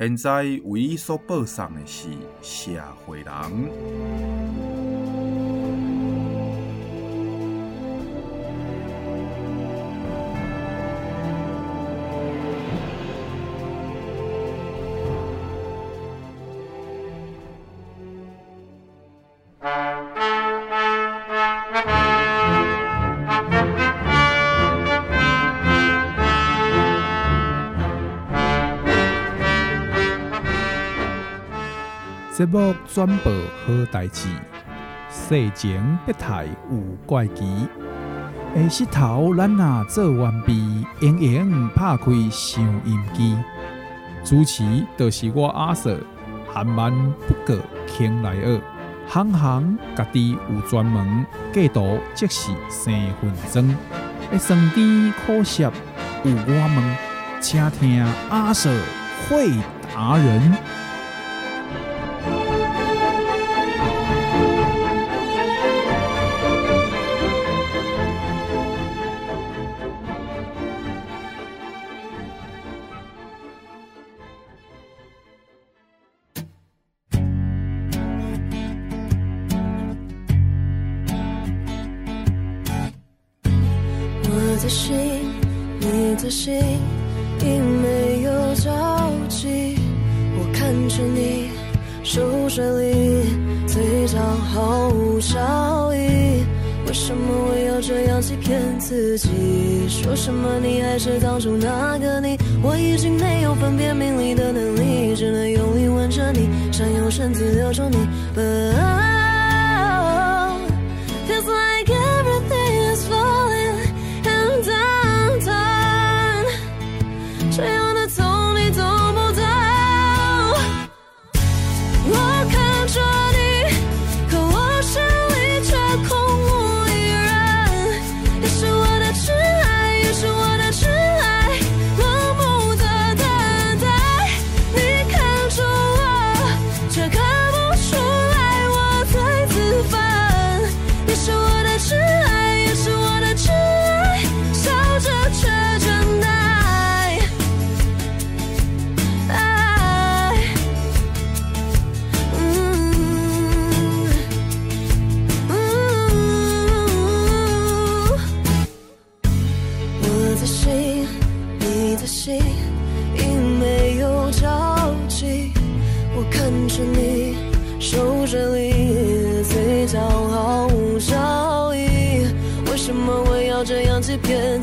现在为伊所播送的是社会人。节目转播好代志，世情不太有怪奇。下日头咱若做完毕，盈盈拍开收音机。主持就是我阿 Sir，含万不过倾来二，行行家己有专门，过度即是生分钟。一生甜苦涩有我问，请听阿 Sir 会达人。心已没有交集。我看着你熟睡里嘴角毫无笑意，为什么我要这样欺骗自己？说什么你还是当初那个你？我已经没有分辨名利的能力，只能用力吻着你，想用身子留住你。本爱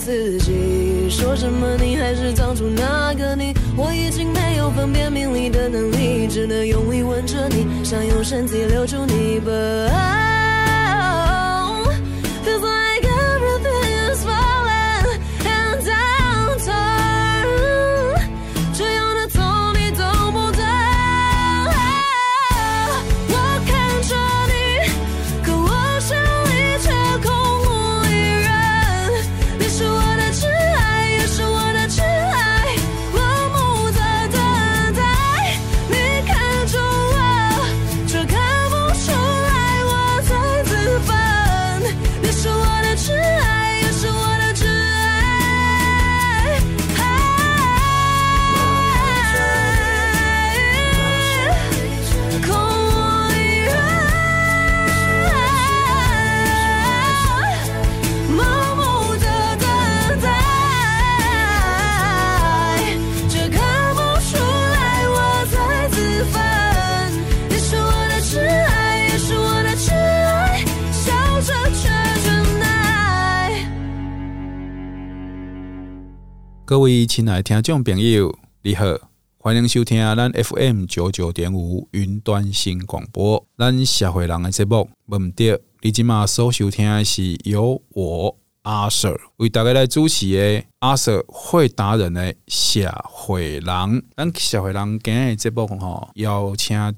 自己说什么你还是当初那个你。我已经没有分辨名利的能力只能用力吻着你想用身体留住你 but 各位亲爱的听众朋友，你好，欢迎收听咱 FM 九九点五云端新广播，咱社会人的节目。唔对，你今麦所收听的是由我阿 Sir 为大家来主持的阿 Sir 会达人的社会人。咱社会人今日节目吼，邀请到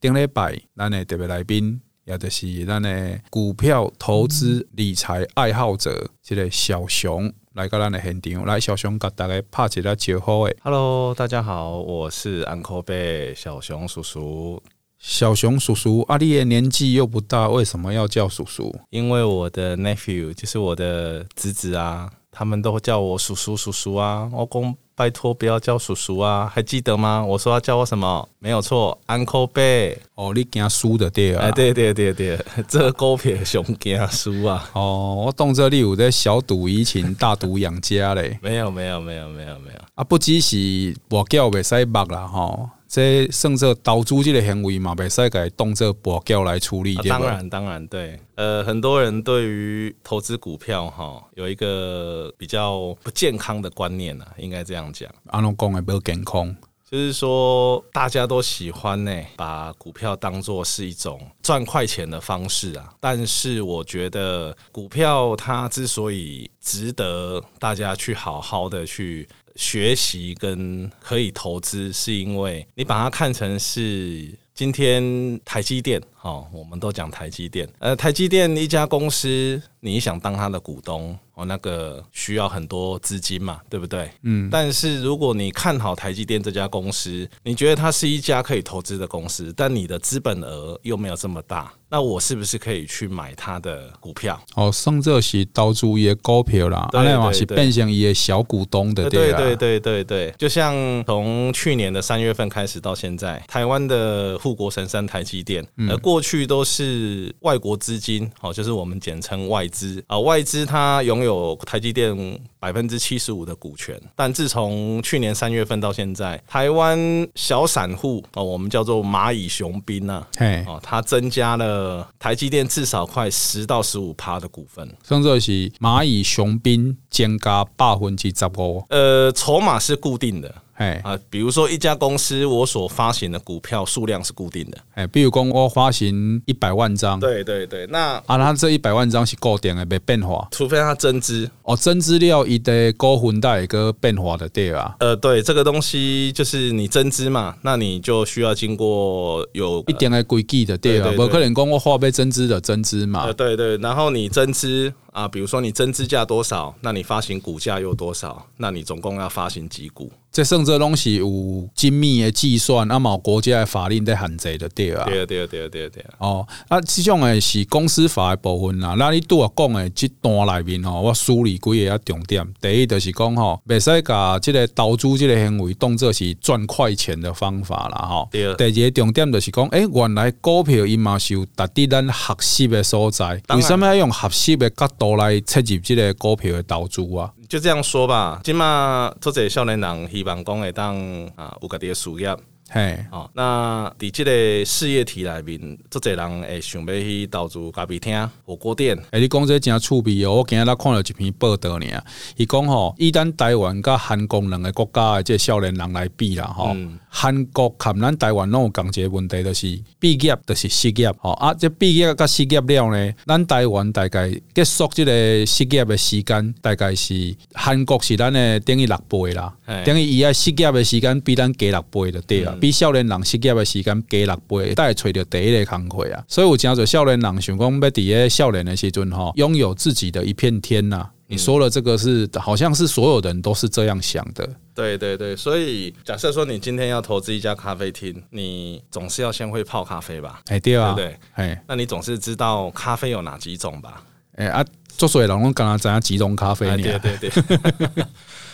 顶礼拜咱的特别来宾也就是咱的股票投资理财爱好者，这个小熊来到咱的现场，来小熊给大家拍一个招呼诶。Hello，大家好，我是 Uncle 小熊叔叔。小熊叔叔，阿丽的年纪又不大，为什么要叫叔叔？因为我的 nephew 就是我的侄子啊，他们都会叫我叔叔叔叔啊。我公。拜托，不要叫叔叔啊！还记得吗？我说要叫我什么？没有错，Uncle Bay。哦，你惊输的对啊？哎，对对对对，这个股票熊惊输啊！哦，我动这里有在小赌怡情，大赌养家嘞。没有没有没有没有没有啊！不只是我叫袂使目啦吼，这算作投资这个行为嘛，袂使给动这博缴来处理。当然当然对。呃，很多人对于投资股票哈，有一个比较不健康的观念呢，应该这样讲。阿龙讲的不健康，就是说大家都喜欢呢，把股票当做是一种赚快钱的方式啊。但是我觉得股票它之所以值得大家去好好的去学习跟可以投资，是因为你把它看成是。今天台积电，哦，我们都讲台积电。呃，台积电一家公司，你想当它的股东，哦，那个需要很多资金嘛，对不对？嗯。但是如果你看好台积电这家公司，你觉得它是一家可以投资的公司，但你的资本额又没有这么大。那我是不是可以去买他的股票？哦，甚至是投资伊的股票啦，对对对，是变成伊的小股东的对，对对对对对，就像从去年的三月份开始到现在，台湾的护国神山台积电，呃，过去都是外国资金，哦，就是我们简称外资。啊，外资它拥有台积电百分之七十五的股权，但自从去年三月份到现在，台湾小散户哦，我们叫做蚂蚁雄兵啊，嘿，哦，它增加了。呃，台积电至少快十到十五趴的股份，甚至是蚂蚁雄兵增加百分之十五。呃，筹码是固定的。哎啊，比如说一家公司，我所发行的股票数量是固定的。哎，比如讲我发行一百万张，对对对，那啊，它这一百万张是固定的，没变化，除非它增资哦，增资料一的高混带一个变化的对啊。呃，对，这个东西就是你增资嘛，那你就需要经过有一定的规矩的对啊，不可能讲我花呗增资的增资嘛。呃，对对，然后你增资。啊，比如说你增资价多少，那你发行股价又多少，那你总共要发行几股？这甚至东西有精密的计算，那么国家的法令在限制的对啊。对啊，对啊，对啊，对啊，对啊。哦，啊，这种的是公司法的部分啦。那你拄啊讲的这段里面吼，我梳理几个重点。第一就是讲吼，袂使甲这个投资这个行为当做是赚快钱的方法啦，吼。第二个重点就是讲，诶，原来股票伊嘛是有值得咱学习的所在。为什么要用学习的角度？都来切入即个股票的投资啊，就这样说吧。即嘛，做者少年人希望讲会当啊，有家己的事业。嘿，哦，那伫即个事业体内面，足侪人会想要去投资咖啡厅、火锅店。哎，你讲这真趣味哦！我今日看了一篇报道呢，伊讲吼，以咱台湾甲韩国两个国家的这少年人来比啦，吼、嗯，韩国含咱台湾拢有共一个问题，就是毕业就是失业。吼啊，这毕业甲失业了呢，咱台湾大概结束即个失业的时间，大概是韩国是咱的等于六倍啦，等于伊啊失业的时间比咱加六倍就对了。比少年人失业的时间加六倍，带找到第一个工课啊！所以有真侪少年人想讲要伫个少年的时阵吼，拥有自己的一片天呐、啊。你说了这个是，好像是所有人都是这样想的。对对对，所以假设说你今天要投资一家咖啡厅，你总是要先会泡咖啡吧？哎，对啊，对对？哎，那你总是知道咖啡有哪几种吧？哎啊，做水人拢刚刚知影几种咖啡呢？对对对。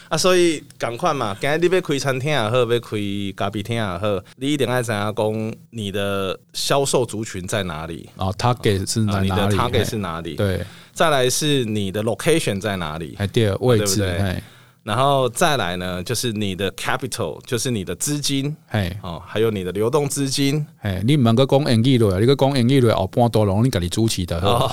啊，所以赶快嘛，今日你要开餐厅也好，要开咖啡厅也好，你一定爱知影讲你的销售族群在哪里哦，他给是哪里？你的 target 是哪里？对，再来是你的 location 在哪里？第二位置，对不对？然后再来呢，就是你的 capital，就是你的资金，哎，哦，还有你的流动资金，哎，你唔能够讲盈利了，你个讲盈利了，哦，半多龙你自己主持的，哦，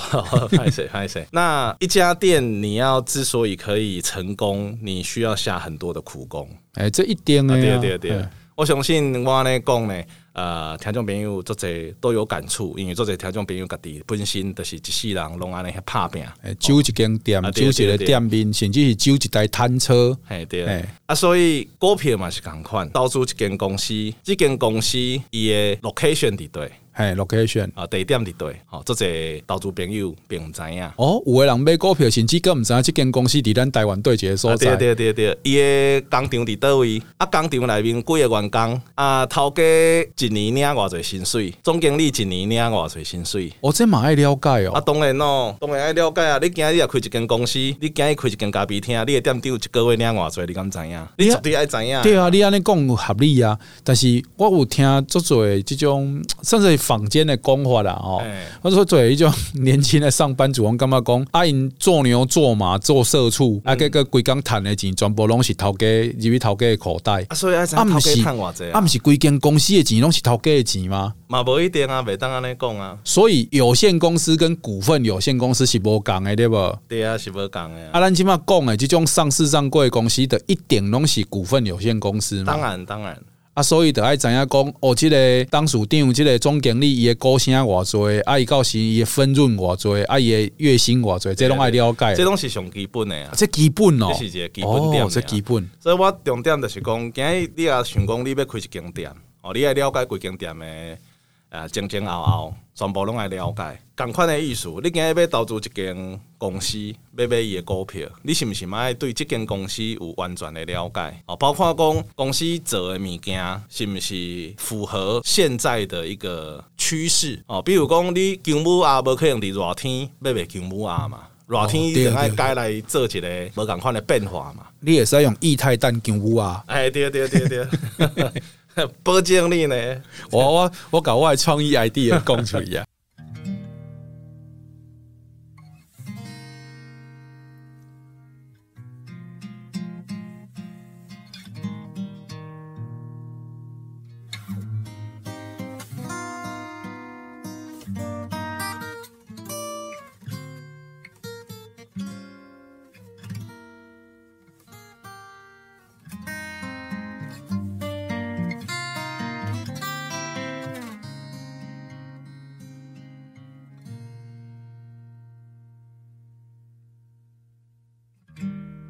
拍谁 拍谁。那一家店你要之所以可以成功，你需要下很多的苦功，哎，这一点呢，对对对，我相信我呢讲呢。呃，听众朋友做者都有感触，因为做者听众朋友家己本身就是一世人拢安尼遐拍拼，酒一间店，租一个店面，甚至是酒一台摊车，嘿对，啊，所以股票嘛是共款，投资一间公司，这间公司伊个 location 伫对。嘿，location 啊，地点伫对，好，这些投资朋友并唔知影。哦，有的人买股票，甚至更唔知影这间公司伫咱台湾对接所在。对对对对，伊个工厂伫倒位，啊，工厂内面几个员工，啊，头家一年领偌济薪水，总经理一年领偌济薪水。哦，这嘛爱了解哦。啊，当然咯，当然爱了解啊。你今日也开一间公司，你今日开一间咖啡厅，你的店长一个月领偌济，你敢知影？你绝对爱知影。对啊，你安尼讲合理啊。但是我有听足侪这种，甚至坊间的讲法啦，哦，我说做一种年轻的上班族，我感觉讲，啊，因做牛做马做社畜，啊，个个规工赚的钱全部拢是头家入去头家的口袋，啊，所以啊，头家赚偌济，啊，不是规间公司的钱拢是头家的钱吗？嘛，无一定啊，袂当安尼讲啊。所以有限公司跟股份有限公司是无共的，对不？对啊，是无共的。啊，咱即马讲的即种上市上柜公司的一点拢是股份有限公司嘛？当然，当然。啊，所以得爱知影讲，哦，即、這个董事长，即个总经理，伊的高薪偌济，啊，伊到时伊的分润偌济，啊，伊的月薪偌济，这拢爱了解。这拢是上基本的啊，这基本哦，这是一个基本点。哦，这基本。所以我重点就是讲，今日你也想讲，你要开一间店，哦，你爱了解规间店的。啊，前前后后全部拢爱了解，共款的意思。你今日要投资一间公司，要买伊的股票，你是毋是嘛爱对即间公司有完全的了解？哦，包括讲公司做的物件是毋是符合现在的一个趋势？哦，比如讲你姜母鸭无可能伫热天要卖姜母鸭嘛，热天一定爱改来做一个无共款的变化嘛。你也是要用液态氮姜母啊？哎，对对对对。不经历呢？我我我搞我的创意 idea 讲出来。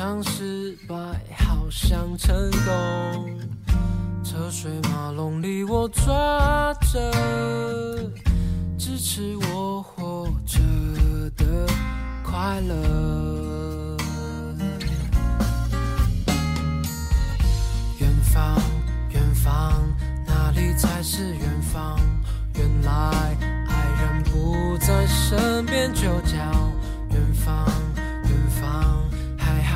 常失败好像成功。车水马龙里我抓着支持我活着的快乐。远方，远方，哪里才是远方？原来爱人。不在身边就叫，远方。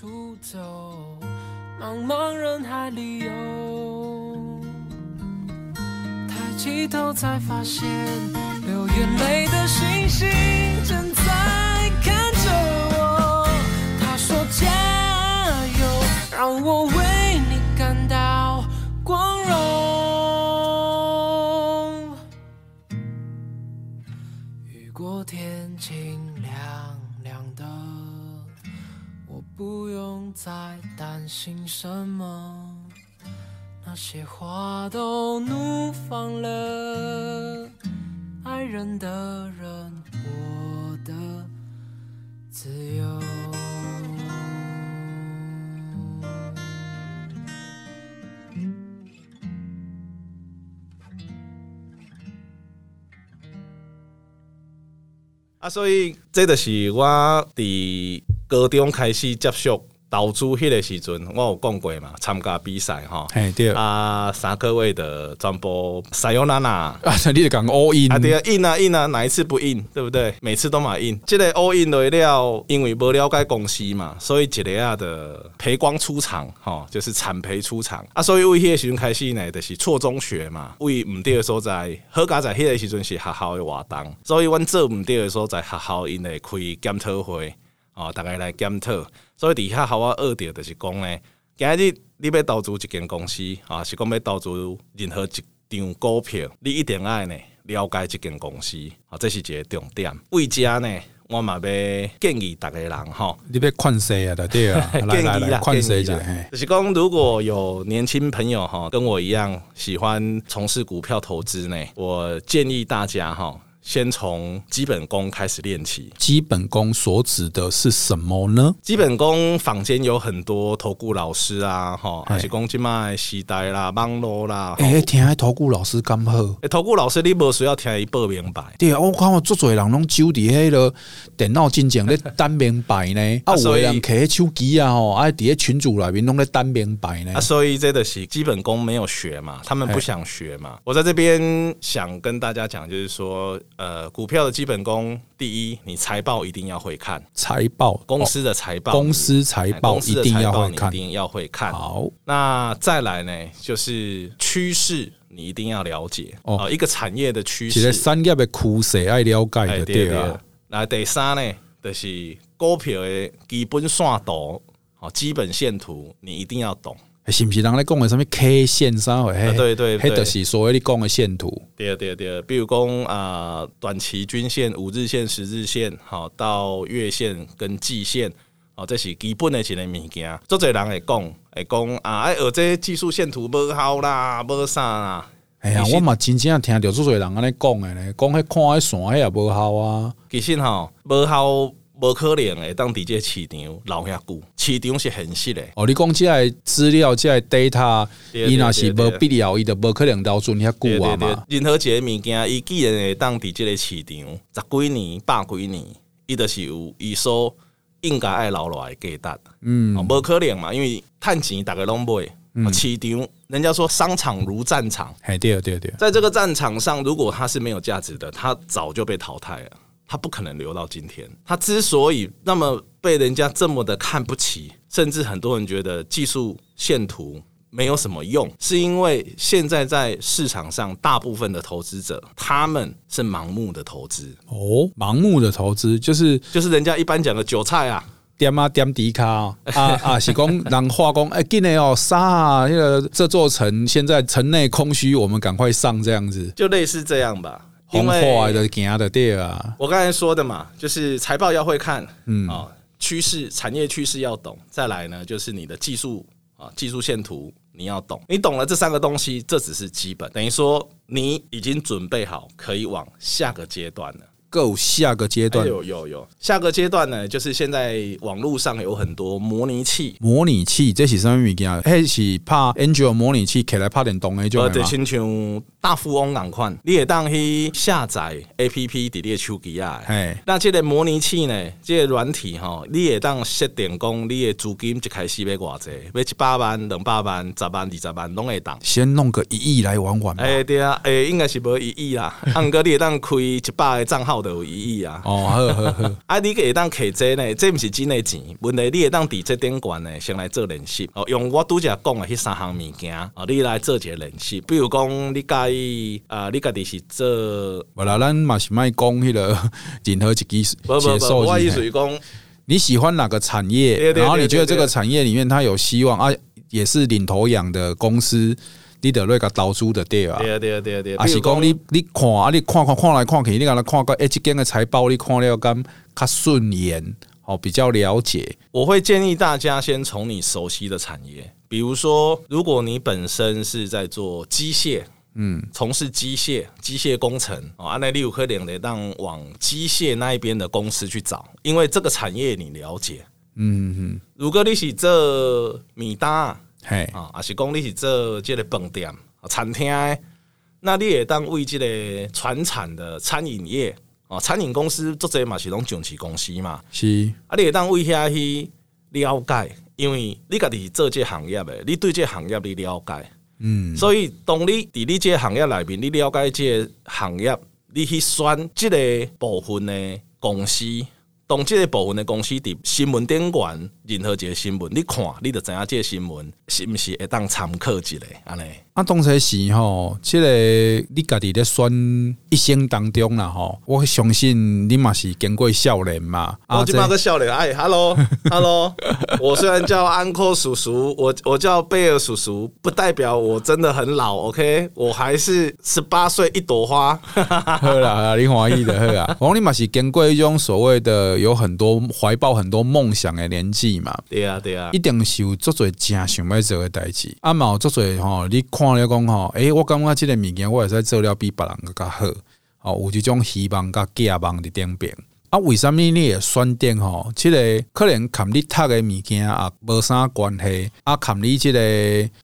出走，茫茫人海里游。抬起头才发现，流眼泪的星星正在看着我。他说：“加油，让我为不用再担心什么，那些花都怒放了，爱人的人，我的自由。啊，所以这个是我的。高中开始接触投资迄个时阵，我有讲过嘛，参加比赛哈，对。啊，三个位的专播撒尤娜娜啊，你就讲 all in 啊，对啊，in 啊 in 啊，哪一次不 in，对不对？每次都嘛 in，这个 all in 来了，因为无了解公司嘛，所以一个啊的赔光出场吼，就是惨赔出场。啊，所以为迄个时阵开始呢，就是错中学嘛，为毋对的所在，好佳在迄个时阵是学校的活动，所以阮做毋对的所在，学校因会开检讨会。哦，大家来检讨，所以底下好我二点就是讲呢，今日你要投资一间公司啊，是讲要投资任何一张股票，你一定爱呢了解一间公司啊，这是一个重点。为家呢，我嘛要建议逐个人吼，你要看谁啊？对啊，建议啦，看谁就是讲如果有年轻朋友哈，跟我一样喜欢从事股票投资呢，我建议大家哈。先从基本功开始练起。基本功所指的是什么呢？基本功坊间有很多投顾老师啊，哈，还是讲今麦时代啦、网络啦。哎、欸，听投顾老师刚好。哎，投顾老师你无需要听一报明白。对啊，我看我做做人拢揪伫迄个电脑进前咧等明白呢。啊，有人摕手机啊，吼，啊，伫喺群组内面拢咧等明白呢。啊，所以这个是基本功没有学嘛，他们不想学嘛。我在这边想跟大家讲，就是说。呃，股票的基本功，第一，你财报一定要会看。财报，公司的财报，公司财报一定要会看，一定要会看。好，那再来呢，就是趋势，你一定要了解哦。一个产业的趋势，其实产业的趋势爱了解的，对啊。那第三呢，就是股票的基本线图，哦，基本线图你一定要懂。是不是人咧讲的什么 K 线啥货？嘿，对对，迄就是所谓你讲的线图。对对对，比如讲啊，短期均线、五日线、十日线，好到月线跟季线，哦，这是基本的一个物件。做侪人会讲，会讲啊，哎，而这技术线图无好啦，无啥啦。哎呀，我嘛真正听着做侪人安尼讲的咧，讲迄看迄线，迄也无效啊。其实吼，无好。无可能诶，当地这市场留遐久，市场是现实的。哦，你讲即个资料，即个 data，伊若是无必要，伊就无可能留存遐久啊嘛。任何一个物件，伊既然会当地即个市场十几年、百几年，伊就是有伊所应该爱留落来价值。嗯，无可能嘛，因为趁钱逐个拢买。嗯，市场人家说商场如战场，哎，对对对，在这个战场上，如果它是没有价值的，它早就被淘汰了。他不可能留到今天。他之所以那么被人家这么的看不起，甚至很多人觉得技术线图没有什么用，是因为现在在市场上大部分的投资者他们是盲目的投资。哦，盲目的投资就是就是人家一般讲的韭菜啊，点啊点迪卡啊 啊，是讲人化工哎，今年哦杀啊，那个这座城现在城内空虚，我们赶快上这样子，就类似这样吧。红花的行的对啊，我刚才说的嘛，就是财报要会看，嗯。啊，趋势产业趋势要懂，再来呢就是你的技术啊，技术线图你要懂，你懂了这三个东西，这只是基本，等于说你已经准备好可以往下个阶段了。够下个阶段？有有有，下个阶段呢，就是现在网络上有很多模拟器。模拟器这是什么物件？还是拍 Android 模拟器，起来拍电动的种？对，亲像大富翁两款，你也当去下载 APP 伫你的手机啊。哎，那这个模拟器呢，这个软体哈，你也当设定讲，你的资金一开始要偌济，要一百万、两百万、十万、二十万，拢会当。先弄个一亿来玩玩。哎，对啊，哎，应该是无一亿啦。按个你也当开一百个账号。都有意义啊！哦，好好好，啊，你会当摕这呢？这不是真的钱，问题你会当伫这点关呢，先来做练习哦。用我拄则讲的迄三项物件哦，你来做一个练习。比如讲，你介意啊，你家己是做，无啦，咱嘛是卖讲迄个 任何一支不不不，我意思是讲，你喜欢哪个产业？然后你觉得这个产业里面它有希望啊，也是领头羊的公司。你得那个投资的对啊，对啊对啊对啊对啊，啊是讲你你看啊，你看看看来看去，你敢若看个一间的财报，你看了敢较顺眼哦，比较了解。我会建议大家先从你熟悉的产业，比如说，如果你本身是在做机械，嗯，从事机械机械工程啊，那你有可能得当往机械那一边的公司去找，因为这个产业你了解，嗯嗯。如果你是这米搭。嘿，啊，也是讲你是做即个饭店、餐厅，那你会当为即个传产的餐饮业哦，餐饮公司做这嘛是拢上市公司嘛，是。啊，你会当为遐去了解，因为你家己是做这行业的，你对这行业你了解，嗯，所以当你伫你这行业内面，你了解这个行业，你去选即个部分的公司。当即个部分的公司伫新闻顶管任何一个新闻，你看，你就知影即个新闻是毋是会当参考一下安尼。啊，当初是吼，这个你家己咧选一生当中啦吼，我相信你嘛是经过少年嘛。我今嘛个少年，哎，Hello，Hello，我虽然叫安可叔叔，我我叫贝尔叔叔，不代表我真的很老，OK，我还是十八岁一朵花。好啦，你欢喜的好啊。我你嘛是经过一种所谓的。有很多怀抱很多梦想的年纪嘛，对啊对啊，一定是有做做正想要做的代志。啊嘛有做做吼，你看了讲吼，诶，我感觉这个物件我会使做了比别人更加好。哦，有这种希望甲寄望伫顶边。啊，为什么你会选定吼？这个可能看你读的物件啊，无啥关系。啊，看你这个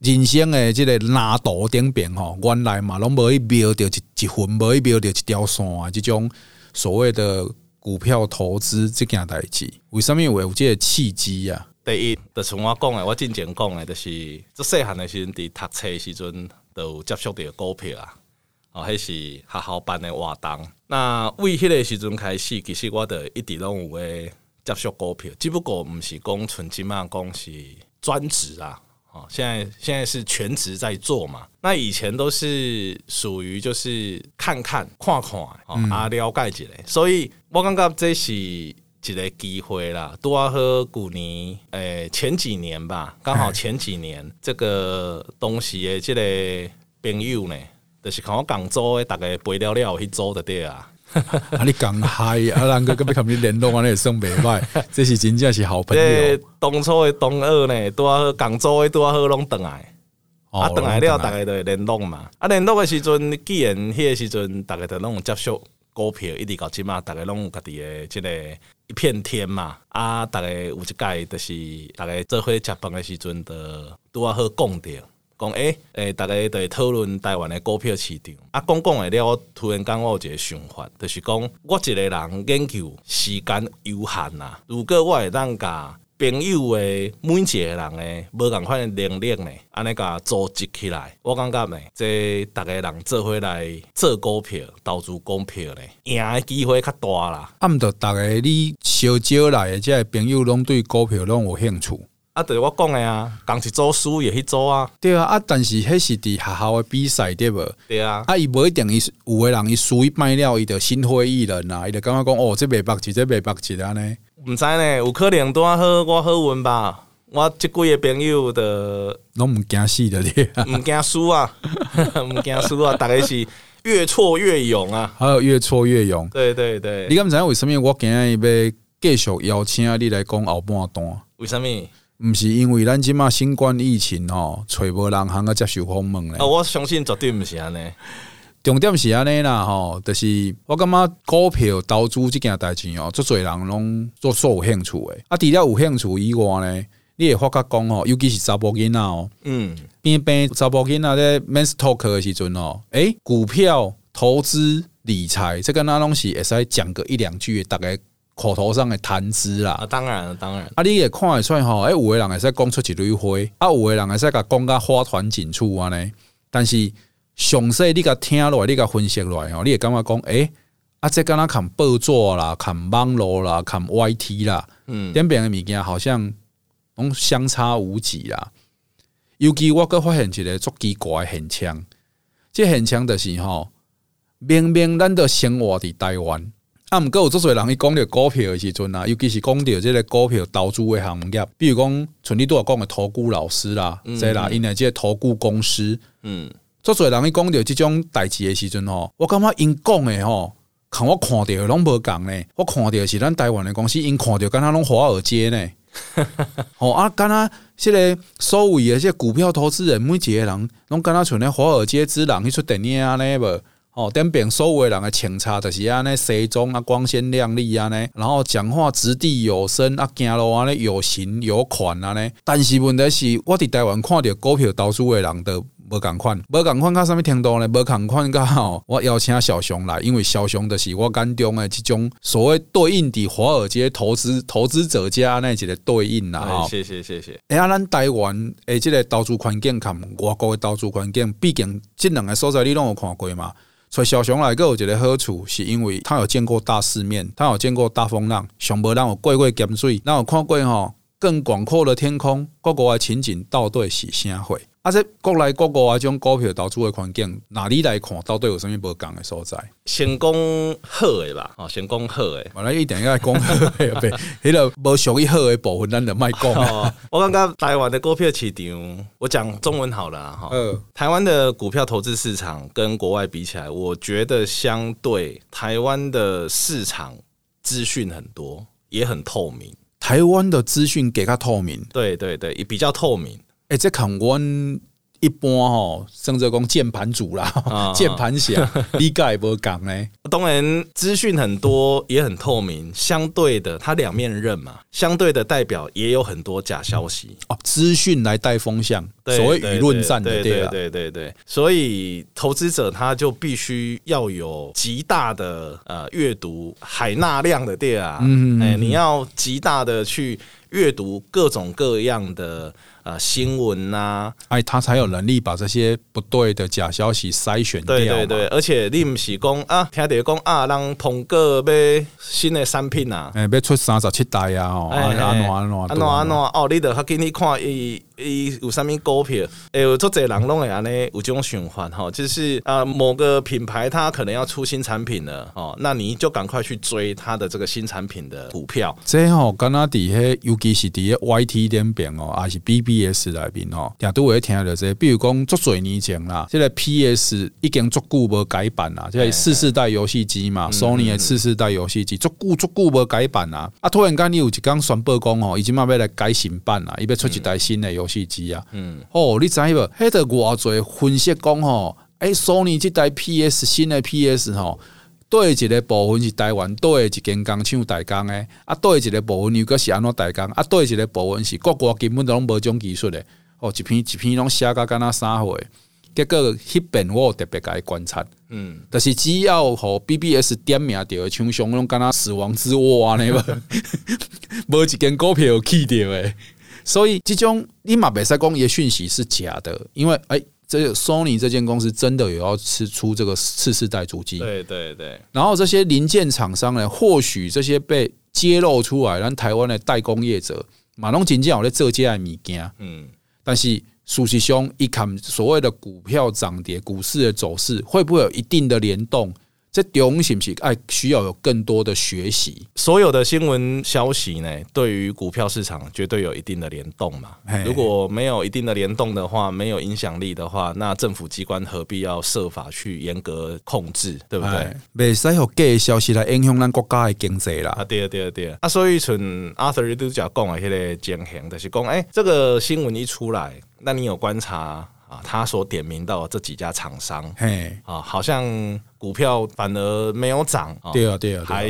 人生的这个难度顶边吼，原来嘛拢无去瞄着一一分，无去瞄着一条线啊，这种所谓的。股票投资这件代志，为什么会有这个契机呀？第一，就像我讲的，我之前讲的，就是做细汉的时阵，伫读册时阵，都有接触到股票啊。哦，迄是学校办的活动。那为迄个时阵开始，其实我的一直拢有诶接触股票，只不过毋是讲纯即嘛，讲是专职啊。哦，现在现在是全职在做嘛？那以前都是属于就是看看看看哦，啊了解一下。所以我感觉这是一个机会啦。拄啊好旧年诶，前几年吧，刚好前几年这个东西的即个朋友呢，就是看我讲做的，大概背了了去做的对啊。啊！你讲嗨啊，人哥，隔壁看你联络啊，那算袂歹，这是真正是好朋友。当初的同学呢，拄啊好广州的拄啊好拢倒来，啊倒来了，大概都会联络嘛。啊联络的时阵，既然迄个时阵，大概都拢有接触股票，一直到即嘛，大概拢有家己的这个一片天嘛。啊，大概有一届，就是大概做伙食饭的时阵的拄啊好讲着。讲诶诶，大家在讨论台湾的股票市场。啊，讲讲诶了，我突然间我有一个想法，就是讲我一个人研究时间有限呐。如果我会当甲朋友诶每一个人诶无共款诶能力呢，安尼甲组织起来，我感觉呢，这逐个人做伙来做股票、投资股票呢，赢诶机会较大啦。啊，毋着逐个你小招来诶，这朋友拢对股票拢有兴趣。啊，对我讲的啊，共是做书也去组啊，对啊，啊，但是迄是伫学校的比赛对无？对啊，啊，伊无一定伊有个人伊输伊卖了，伊就心灰意冷啊，伊就感觉讲哦，这袂白起，这袂白起安尼。毋知呢，有可能拄啊好，我好运吧。我即几个朋友的拢毋惊死的咧，毋惊输啊，毋惊输啊，大概是越挫越勇啊，还有越挫越勇。对对对，你敢知影为什物我今日要继续邀请你来讲后半段？为什物？毋是因为咱即马新冠疫情吼，揣无人通个接受访问咧。啊，我相信绝对毋是安尼。重点是安尼啦吼，就是我感觉股票投资这件代志哦，足侪人拢做做有兴趣诶。啊，除了有兴趣以外呢，你会发觉讲吼，尤其是查甫囡仔哦，嗯，边边查甫囡仔咧 men's talk 的时阵哦，诶、欸，股票投资理财这个那东西，会使讲个一两句，大概口头上的谈资啦。啊，当然了，当然。啊，你也看会出吼，诶、欸，有个人会使讲出一堆话，啊，有个人会使甲讲甲花团锦簇安尼，但是。详细你甲听落来，你甲分析落来吼，你会感觉讲，诶、欸，啊，这敢若看报纸啦，看网络啦，看 YT 啦，嗯，点边的物件好像拢相差无几啦。尤其我阁发现一个足奇怪的现象，这现象就是吼，明明咱都生活伫台湾，啊，毋过有足侪人伊讲着股票的时阵啊，尤其是讲着这个股票投资的行业，比如讲像你拄仔讲的投顾老师啦，这、嗯、啦，因为即个投顾公司，嗯。足侪人伊讲着即种代志诶时阵吼，我感觉因讲诶吼，看我看着拢无共呢。我看着是咱台湾诶公司，因看着敢若拢华尔街呢。吼啊，敢若即个所谓诶即个股票投资人，每一个人拢敢若像咧华尔街之狼去出电影安尼无？吼，顶边所有诶人诶穿插就是安尼西装啊，光鲜亮丽安尼，然后讲话掷地有声啊，行路安尼有型有款安尼。但是问题是，我伫台湾看着股票投资诶人的。无共款，无共款，到啥物程度呢？无共款，刚吼 我邀请小熊来，因为小熊就是我眼中的即种所谓对应伫华尔街投资投资者家那一个对应啦。吼，谢谢谢谢。哎呀，咱台湾诶，即个投资环境看外国的投资环境，毕竟即两个所在你拢有看过嘛。所以小熊来个有一个好处，是因为他有见过大世面，他有见过大风浪，上无让我过过咸水，让我看过吼更广阔的天空，各国的情景到底是啥货？啊！这国内国外啊，种股票投资的环境，哪里来看，到底有什么不同的所在？先讲好的吧，哦，先讲好的。本来一定要讲好的，别迄个无属于好的部分，咱就卖讲。我感觉台湾的股票市场，我讲中文好了哈。嗯，台湾的股票投资市场跟国外比起来，我觉得相对台湾的市场资讯很多，也很透明。台湾的资讯给它透明，对对对，也比较透明。哎，这看阮一般吼，甚至讲键盘主啦，键盘侠 理解无共呢。当然，资讯很多，也很透明。相对的，它两面刃嘛，相对的代表也有很多假消息哦。资讯来带风向，所谓舆论战的，对对对对对。所以，投资者他就必须要有极大的呃阅读海纳量的对啊。嗯，哎，你要极大的去阅读各种各样的。啊，新闻呐、啊，哎，他才有能力把这些不对的假消息筛选掉。对对对，而且你唔是讲啊，听到讲啊，让通过买新的产品啊，哎，要出三十七代啊，哦，安怎安怎安怎安怎哦，你得较紧你看伊。伊有啥物股票？哎，有做这人拢会安尼有这种循环吼，就是啊，某个品牌它可能要出新产品了哦，那你就赶快去追它的这个新产品的股票。这吼，敢若伫迄尤其是伫迄 YT 点边哦，还是 BBS 里面哦，也都会听到这些。比如讲，足多年前啦，这个 PS 已经足久无改版啦，这个四世代游戏机嘛，Sony 的四世代游戏机足久足久无改版啦。啊，突然间你有一刚宣布讲哦，已经嘛要来改新版啦，伊要出一台新的游。游戏机啊，嗯，哦，你知无？迄个偌济分析讲吼，诶，索尼这台 PS 新的 PS 吼，对一个部分是台湾对一间工厂代工的，啊，对一个部分又阁是安怎代工，啊，对一个部分是国外根本都拢无种技术的，哦，一篇一篇拢写甲敢若啥货，结果迄边我有特别甲伊观察，嗯，但是只要吼 BBS 点名着的厂商拢敢若死亡之握安尼无，无一间股票有去着诶。所以，这种你马北赛工业讯息是假的，因为哎，这个 Sony 这间公司真的有要吃出这个次世代主机，对对对。然后这些零件厂商呢，或许这些被揭露出来，让台湾的代工业者马龙仅仅有在做这样物件，嗯。但是事实上，一看所谓的股票涨跌、股市的走势，会不会有一定的联动？这中是不是爱需要有更多的学习？所有的新闻消息呢，对于股票市场绝对有一定的联动嘛。如果没有一定的联动的话，没有影响力的话，那政府机关何必要设法去严格控制，对不对？未使有假的消息来影响咱国家的经济啦。啊，对啊，对啊，对啊。啊，所以从 Arthur 都讲讲的迄个情形，就是讲，哎，这个新闻一出来，那你有观察？啊，他所点名到的这几家厂商，嘿，啊，好像股票反而没有涨，对啊，对啊，还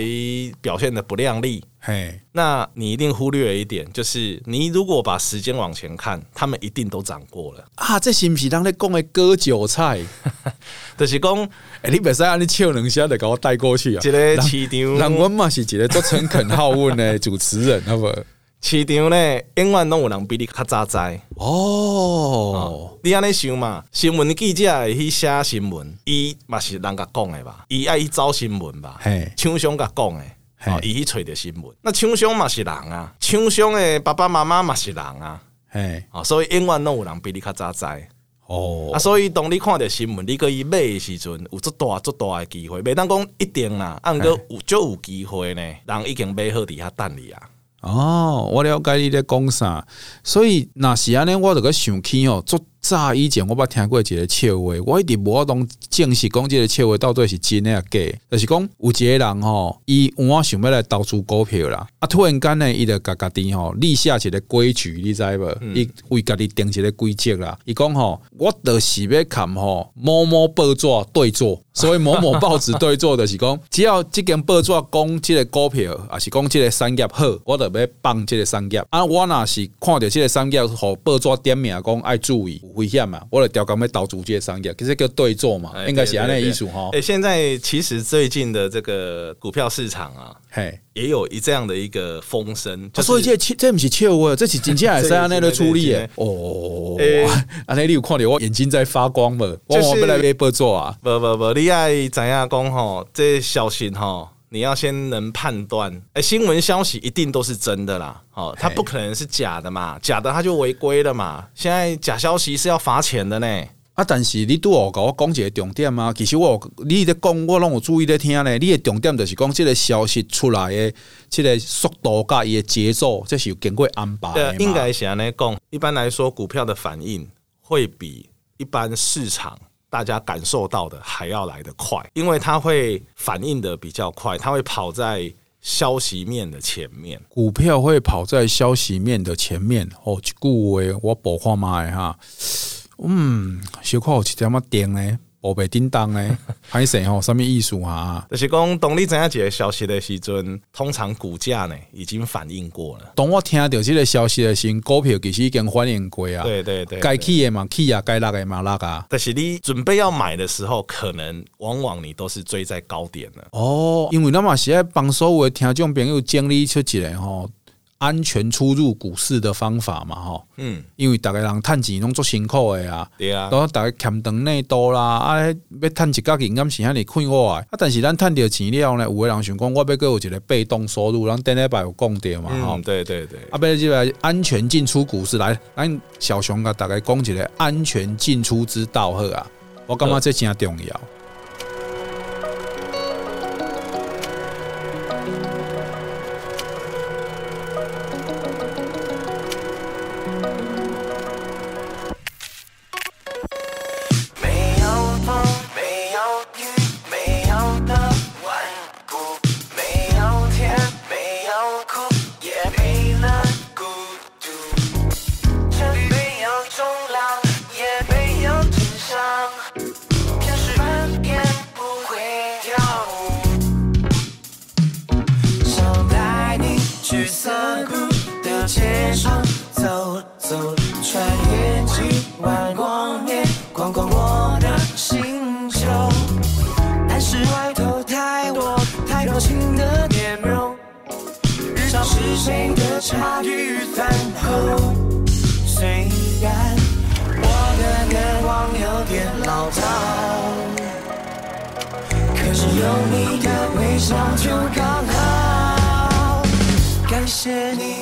表现的不亮丽。嘿，那你一定忽略了一点，就是你如果把时间往前看，他们一定都涨过了啊！这是不是人在讲的割韭菜？就是讲，哎，你别使让你笑两下就给我带过去啊！这个市场，人我嘛是一个做诚恳好问的主持人，好不？市场呢，永远拢有人比你较早知哦。哦，你安尼想嘛？新闻记者会去写新闻，伊嘛是人甲讲的吧？伊爱去找新闻吧？嘿，厂商甲讲的。哦，伊去揣着新闻，那厂商嘛是人啊，厂商的爸爸妈妈嘛是人啊，嘿，哦，所以永远拢有人比你较早知，哦，啊，所以当你看着新闻，你可以买的时阵，有足大足大的机会，袂当讲一定啦，啊，毋过有足有机会呢，人已经买好伫遐等你啊。哦，我了解你咧讲啥，所以那是安尼，我就个想起哦，做。早以前我捌听过一个笑话，我一直无法当证实讲即个笑话到底是真啊假，就是讲有一个人吼，伊有我想要来投资股票啦，啊，突然间呢，伊就家家己吼立下一个规矩，你知无？伊、嗯、为家己定一个规则啦。伊讲吼，我就是要看吼某某报纸对做，所以某某报纸对做就是讲，只要即间报纸讲即个股票，啊是讲即个产业好，我就要放即个产业。啊，我若是看着即个产业，互报纸点名讲爱注意。危险嘛？我来调讲要投资这个商业，其实叫对做嘛，应该是安尼意思哈。哎，现在其实最近的这个股票市场啊，嘿，也有一这样的一个风声。所以这这不是笑话，这是真正还是 安尼的处理的哦。安尼你有看到我眼睛在发光吗？我我本来没报做啊！不不不，你爱怎样讲吼？这消息吼。你要先能判断，哎、欸，新闻消息一定都是真的啦，哦，它不可能是假的嘛，假的它就违规了嘛。现在假消息是要罚钱的呢。啊，但是你都有跟我讲一个重点啊，其实我你在讲，我拢有注意在听呢。你的重点就是讲这个消息出来的这个速度加伊的节奏，这是有经过安排的。应该是安尼讲，一般来说，股票的反应会比一般市场。大家感受到的还要来得快，因为它会反应的比较快，它会跑在消息面的前面。股票会跑在消息面的前面。哦，一句话我补看卖哈，嗯，小可有一点么点呢。我被叮当呢，还是吼什么意思啊？就是讲，当你知影一个消息的时阵，通常股价呢已经反应过了。当我听到这个消息的时候，股票其实已经反应过啊。对对对，该起的嘛起啊，该落的嘛落啊。但是你准备要买的时候，可能往往你都是追在高点了。哦，因为那么是在帮所有的听众朋友建立出一个吼。安全出入股市的方法嘛，吼，嗯，因为大家人趁钱拢足辛苦的啊，对啊，然后大家欠长内多啦，啊，要趁一角银咁是遐尼快活啊，但是咱趁着钱了呢，有个人想讲，我要搁有一个被动收入，咱顶礼拜有讲到嘛，吼、嗯，对对对，啊，要即个安全进出股市来，咱小熊甲大家讲一个安全进出之道好啊，我感觉这真重要。钱，上就刚好感谢你。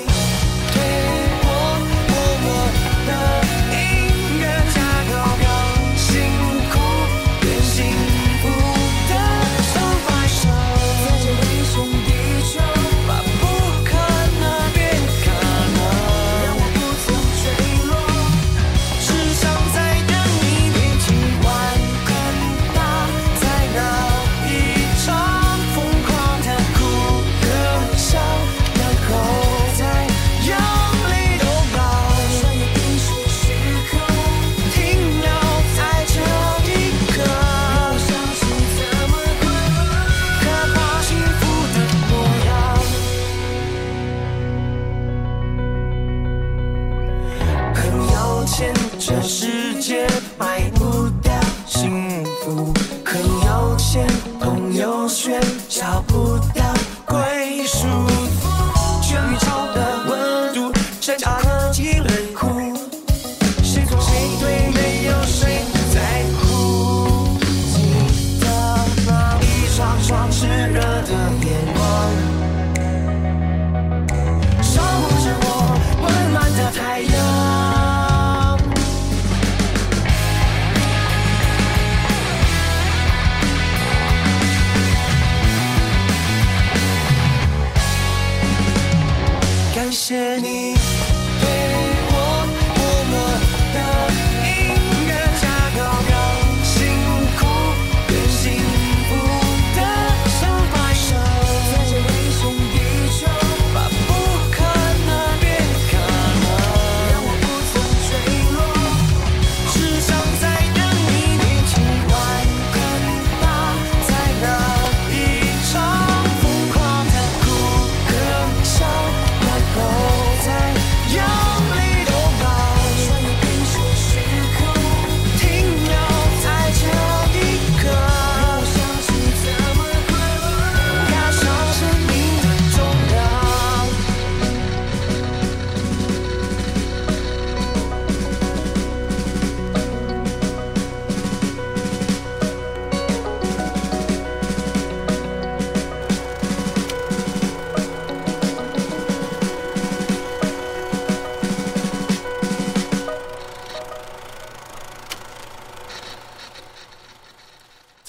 谢谢你。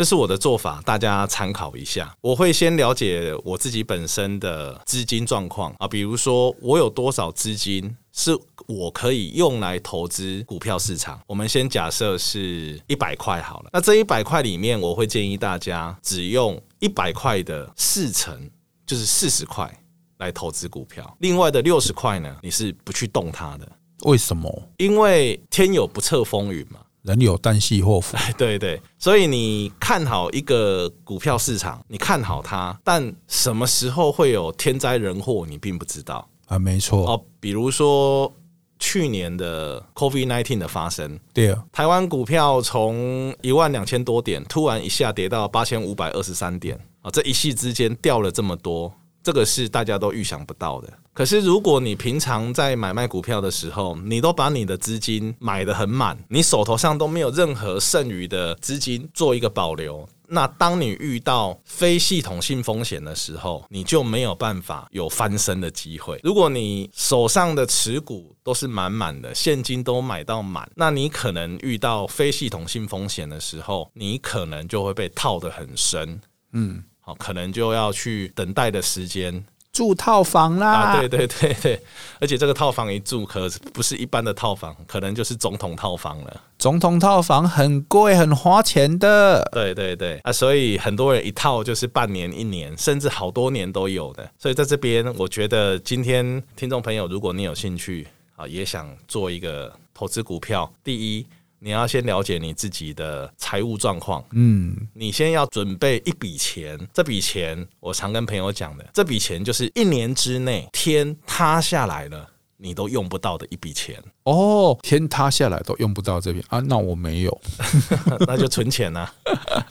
这是我的做法，大家参考一下。我会先了解我自己本身的资金状况啊，比如说我有多少资金是我可以用来投资股票市场。我们先假设是一百块好了，那这一百块里面，我会建议大家只用一百块的四成，就是四十块来投资股票。另外的六十块呢，你是不去动它的。为什么？因为天有不测风云嘛。人有旦夕祸福，对对，所以你看好一个股票市场，你看好它，但什么时候会有天灾人祸，你并不知道。啊。没错。哦，比如说去年的 COVID nineteen 的发生，对啊，台湾股票从一万两千多点，突然一下跌到八千五百二十三点。啊，这一夕之间掉了这么多。这个是大家都预想不到的。可是，如果你平常在买卖股票的时候，你都把你的资金买得很满，你手头上都没有任何剩余的资金做一个保留，那当你遇到非系统性风险的时候，你就没有办法有翻身的机会。如果你手上的持股都是满满的，现金都买到满，那你可能遇到非系统性风险的时候，你可能就会被套得很深。嗯。好，可能就要去等待的时间，住套房啦。啊，对对对对，而且这个套房一住，可不是一般的套房，可能就是总统套房了。总统套房很贵，很花钱的。对对对啊，所以很多人一套就是半年、一年，甚至好多年都有的。所以在这边，我觉得今天听众朋友，如果你有兴趣啊，也想做一个投资股票，第一。你要先了解你自己的财务状况，嗯，你先要准备一笔钱，这笔钱我常跟朋友讲的，这笔钱就是一年之内天塌下来了，你都用不到的一笔钱。哦，天塌下来都用不到这笔啊？那我没有，那就存钱呐，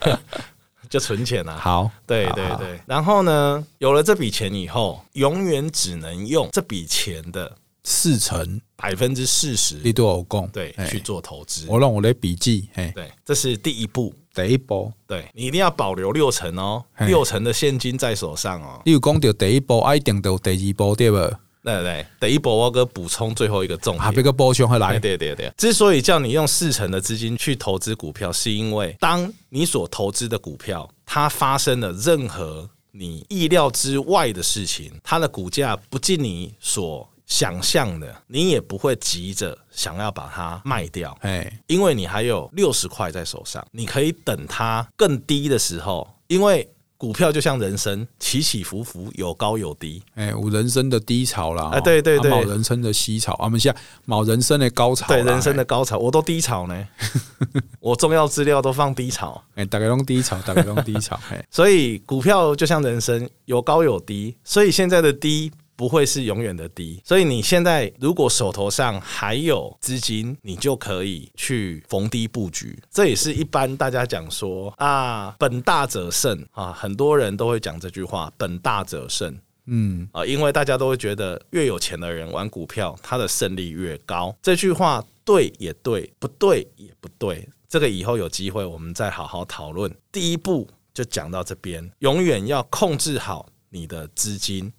就存钱呐。好，对对对。然后呢，有了这笔钱以后，永远只能用这笔钱的。四成百分之四十，你都有供对去做投资。我让我的笔记，对，这是第一步，第一步，对你一定要保留六成哦，六成的现金在手上哦。你有讲到第一步，一定到第二步对不？对对，第一步我哥补充最后一个重点，别个补充回来。对对对，之所以叫你用四成的资金去投资股票，是因为当你所投资的股票它发生了任何你意料之外的事情，它的股价不尽你所。想象的，你也不会急着想要把它卖掉，哎，因为你还有六十块在手上，你可以等它更低的时候，因为股票就像人生，起起伏伏，有高有低，哎，我人生的低潮啦，哎，对对对，冇人生的西潮，我们现在某人生的高潮，对，人生的高潮，我都低潮呢，我重要资料都放低潮，哎，大概用低潮，大概用低潮，所以股票就像人生，有高有低，所以现在的低。不会是永远的低。所以你现在如果手头上还有资金，你就可以去逢低布局。这也是一般大家讲说啊，本大者胜啊，很多人都会讲这句话，本大者胜。嗯啊，因为大家都会觉得越有钱的人玩股票，他的胜率越高。这句话对也对，不对也不对。这个以后有机会我们再好好讨论。第一步就讲到这边，永远要控制好你的资金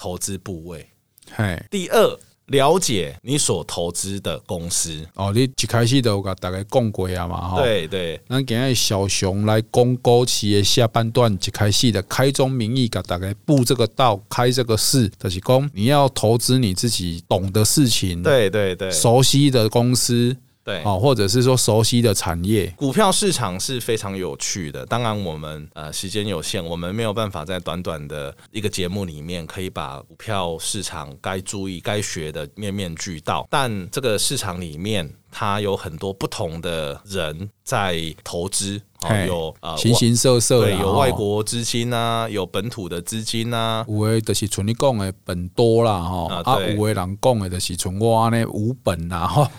投资部位。嘿，第二。了解你所投资的公司哦，你一开始都有大概讲过啊嘛，对对，那今日小熊来讲股市的下半段，一开始的开宗明义，给大概布这个道，开这个市，就是讲你要投资你自己懂的事情，对对对，熟悉的公司。对，哦，或者是说熟悉的产业，股票市场是非常有趣的。当然，我们呃时间有限，我们没有办法在短短的一个节目里面可以把股票市场该注意、该学的面面俱到。但这个市场里面，它有很多不同的人在投资，哦，有呃形形色色，对，有外国资金啊，有本土的资金啊。有的就是像你讲的本多啦，哈啊，有的人讲的就是像我呢无本啦，哈。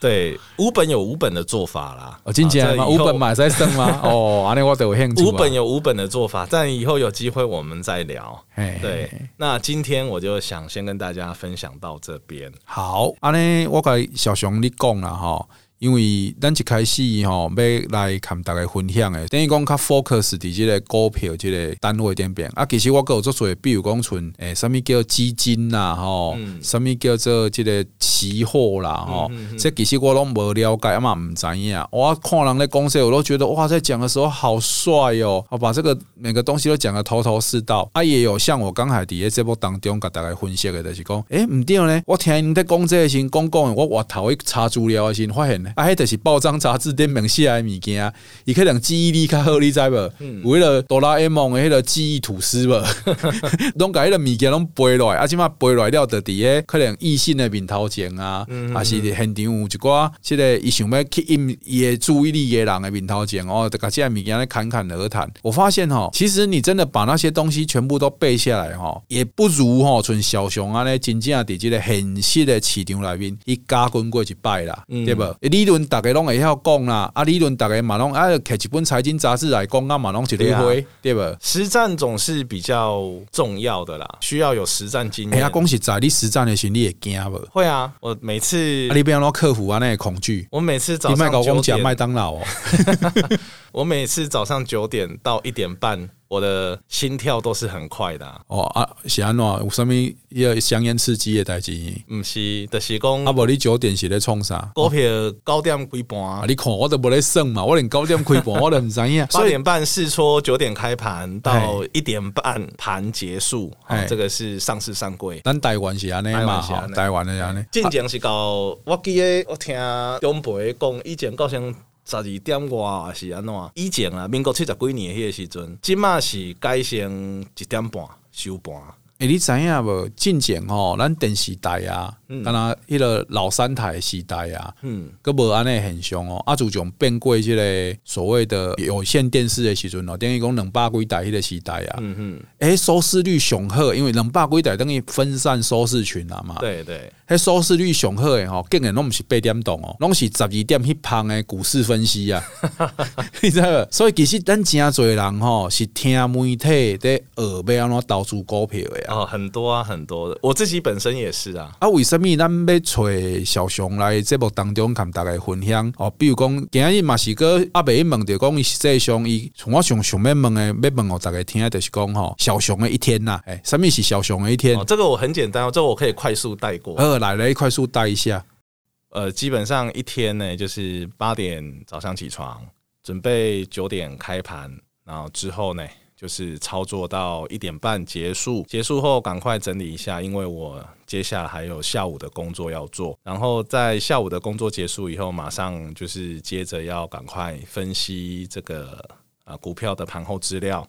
对，五本有五本的做法啦。哦，今天五本买在升吗？哦，阿内我都有兴趣。五本有五本的做法，但以后有机会我们再聊。对，那今天我就想先跟大家分享到这边。好，阿内我跟小熊你讲了哈。因为咱一开始吼要来看大家分享的，等于讲较 focus 伫即个股票即个单位点边啊。其实我有做做，比如讲存诶，什么叫基金啦，吼，什么叫做即个期货啦，吼，这其实我拢无了解，啊嘛唔知影。我看人咧讲说，我都觉得哇，在讲的时候好帅哦，我把这个每个东西都讲得头头是道。啊，也有像我刚才伫咧节目当中甲大家分析的，就是讲，诶，唔对呢，我听你在讲这个时，讲讲，我我头一查资料的时，发现啊，迄就是报章杂志顶面写诶物件，伊可能记忆力较好，你知无？嗯、为了哆啦 A 梦诶迄个记忆吐司无，拢甲迄个物件拢背落来，啊，即马背落来了，就伫诶可能异性的面头前啊，嗯、还是现场有一寡，即个伊想要吸引伊诶注意力诶人诶面头前哦，就甲即个物件咧侃侃而谈。我发现吼，其实你真的把那些东西全部都背下来吼，也不如吼像小熊安尼真正伫即个现实诶市场内面，伊加滚过一摆啦，嗯、对不？理论大概拢会晓讲啦，啊，理论大概嘛拢啊，摕一本财经杂志来讲啊，嘛拢一堆灰，对不？实战总是比较重要的啦，需要有实战经验。哎呀，讲实在，你实战的时候你会惊不？会啊，我每次啊，你不要克服啊那个恐惧。我每次早上九点麦当劳哦，我每次早上九点到一点半。我的心跳都是很快的啊！哦啊，是安怎？有啥物要香烟刺激的代志？毋是，就是讲啊，无你九点是咧创啥？股票九点开盘啊！你看我都无咧算嘛，我连九点开盘我都毋知影。八点半试撮，九点开盘到一点半盘结束，这个是上市上柜。咱台湾是安尼嘛？台湾的安尼。进前是到我记得我听中辈讲，以前高雄。十二点外是安怎？以前啊，民国七十几年迄个时阵，即嘛是改成一点半收盘。诶、欸，你知影无？进前吼，咱电视台啊，敢若迄个老三台时代啊，嗯，阁无安尼现象哦。啊，自从变过即个所谓的有线电视的时阵哦，等于讲两百几台迄个时代啊，嗯嗯，诶，收视率上好，因为两百几台等于分散收视群啊嘛。对对。迄收视率上好诶吼，竟然拢毋是八点档哦，拢是十二点迄旁诶股市分析啊，你知无？所以其实咱真侪人吼是听媒体在学要安怎投资股票诶啊。哦，很多啊，很多的，我自己本身也是啊。啊，为什么咱要找小熊来节目当中跟大家分享？哦，比如讲今日嘛是个阿伯问着讲，伊实际上伊从我想想要问诶，要问我大家听，就是讲吼小熊诶一天呐。诶，什么是小熊诶一天？哦这个我很简单哦，这个我可以快速带过。呃来来，快速带一下。呃，基本上一天呢，就是八点早上起床，准备九点开盘，然后之后呢，就是操作到一点半结束。结束后赶快整理一下，因为我接下来还有下午的工作要做。然后在下午的工作结束以后，马上就是接着要赶快分析这个啊股票的盘后资料。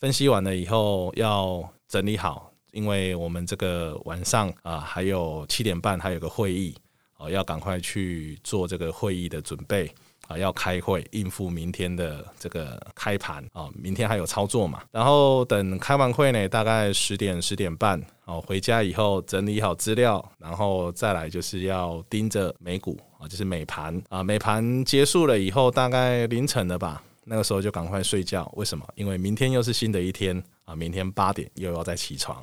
分析完了以后，要整理好。因为我们这个晚上啊，还有七点半还有个会议哦，要赶快去做这个会议的准备。啊，要开会应付明天的这个开盘啊，明天还有操作嘛。然后等开完会呢，大概十点十点半，哦，回家以后整理好资料，然后再来就是要盯着美股啊，就是美盘啊，美盘结束了以后，大概凌晨了吧，那个时候就赶快睡觉。为什么？因为明天又是新的一天啊，明天八点又要再起床。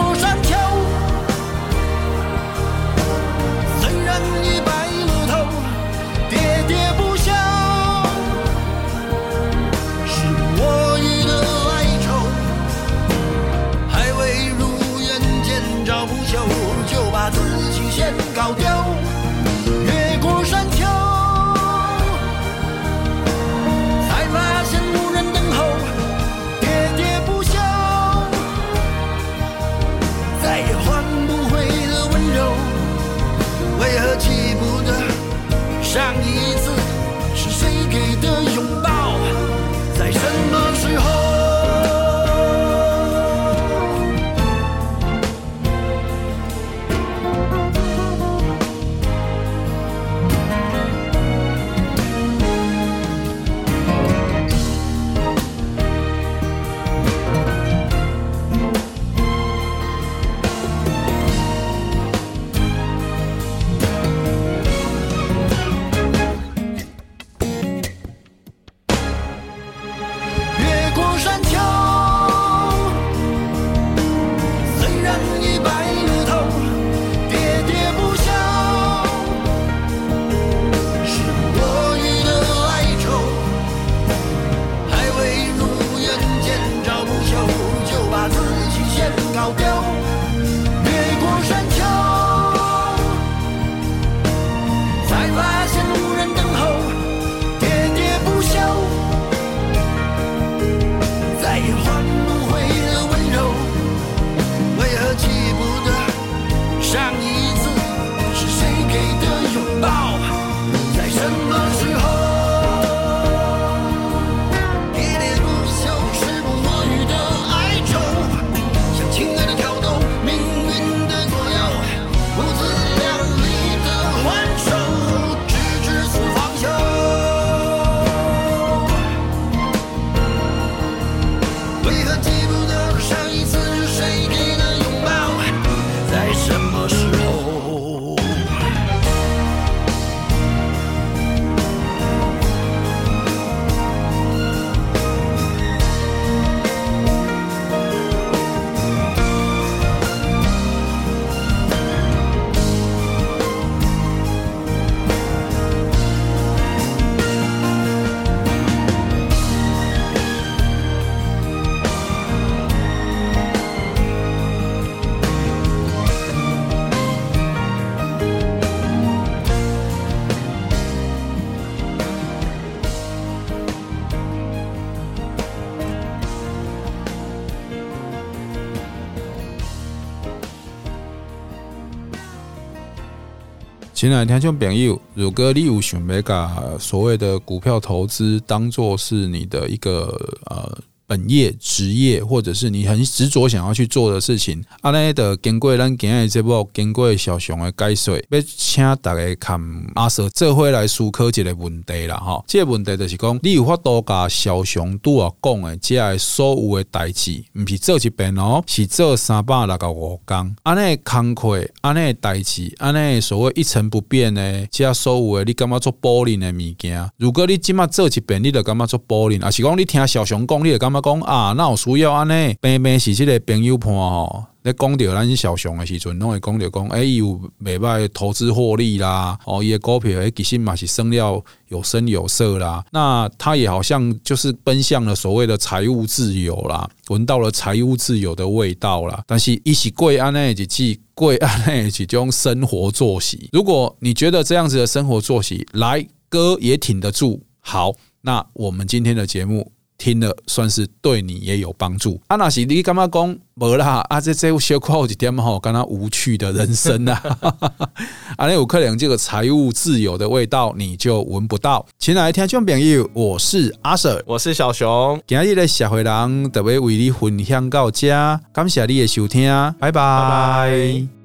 亲爱的听众朋友，如果你有想要把所谓的股票投资当做是你的一个呃。本业、职业，或者是你很执着想要去做的事情，阿内的经过咱今日这部经过小熊的解说，要请大家看阿 Sir 这回来思考一个问题啦哈。这个问题就是讲，你有法度甲小熊拄啊讲的，这所有的代志，不是做一遍哦，是做三百六十五天。阿内工课，阿内代志，阿内所谓一成不变的，这所有的你感觉做 boring 的物件。如果你今麦做一遍，你就感觉做 boring，还是讲你听小熊讲，你就感觉。讲啊，那有需要安尼，平平是这个朋友伴吼。咧讲到咱小熊的时阵，拢会讲到讲，哎，有袂歹投资获利啦，哦，伊个股票诶，其实嘛是生了有声有色啦。那他也好像就是奔向了所谓的财务自由啦，闻到了财务自由的味道啦。但是一起贵安内一季贵安内几种生活作息，如果你觉得这样子的生活作息来哥也挺得住，好，那我们今天的节目。听了算是对你也有帮助。啊，那是你干嘛讲无啦？啊，这这小可有一点吼，跟他无趣的人生啊。啊，那有可能这个财务自由的味道你就闻不到。亲爱的听众朋友，我是阿 Sir，我是小熊。今日的社会人特别为你分享到这，感谢你的收听，拜拜。拜拜。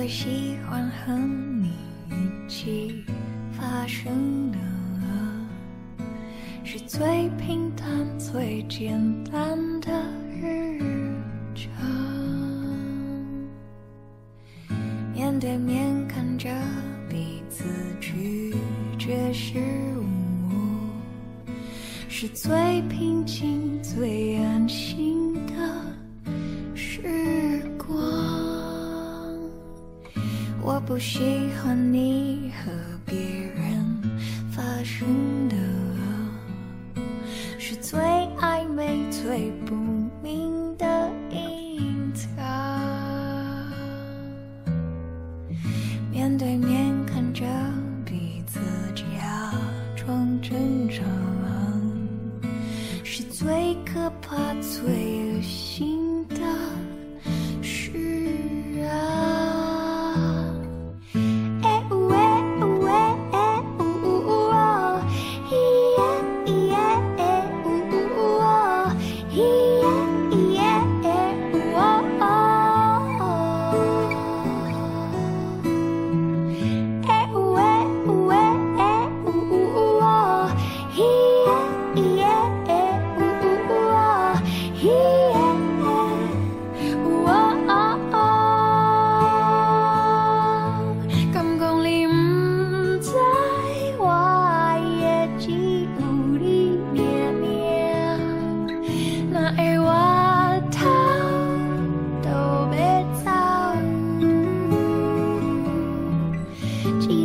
最喜欢和你一起发生的，是最平淡、最简单的日常。面对面看着彼此拒绝失误，是最平静、最喜欢你。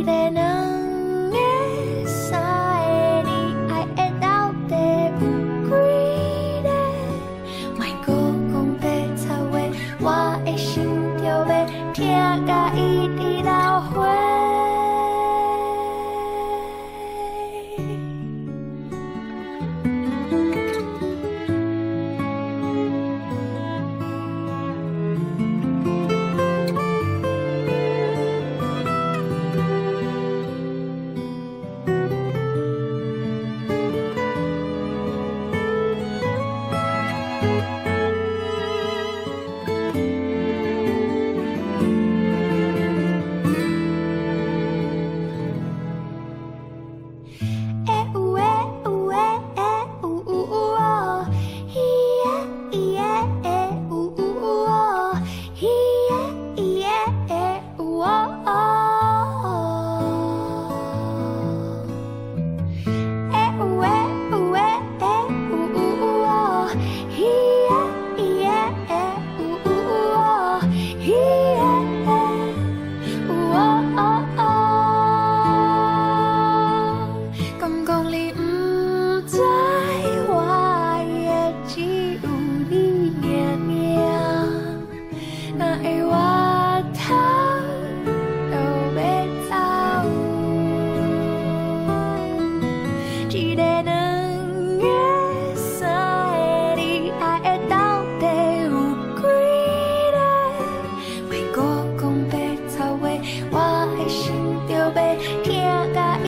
then I.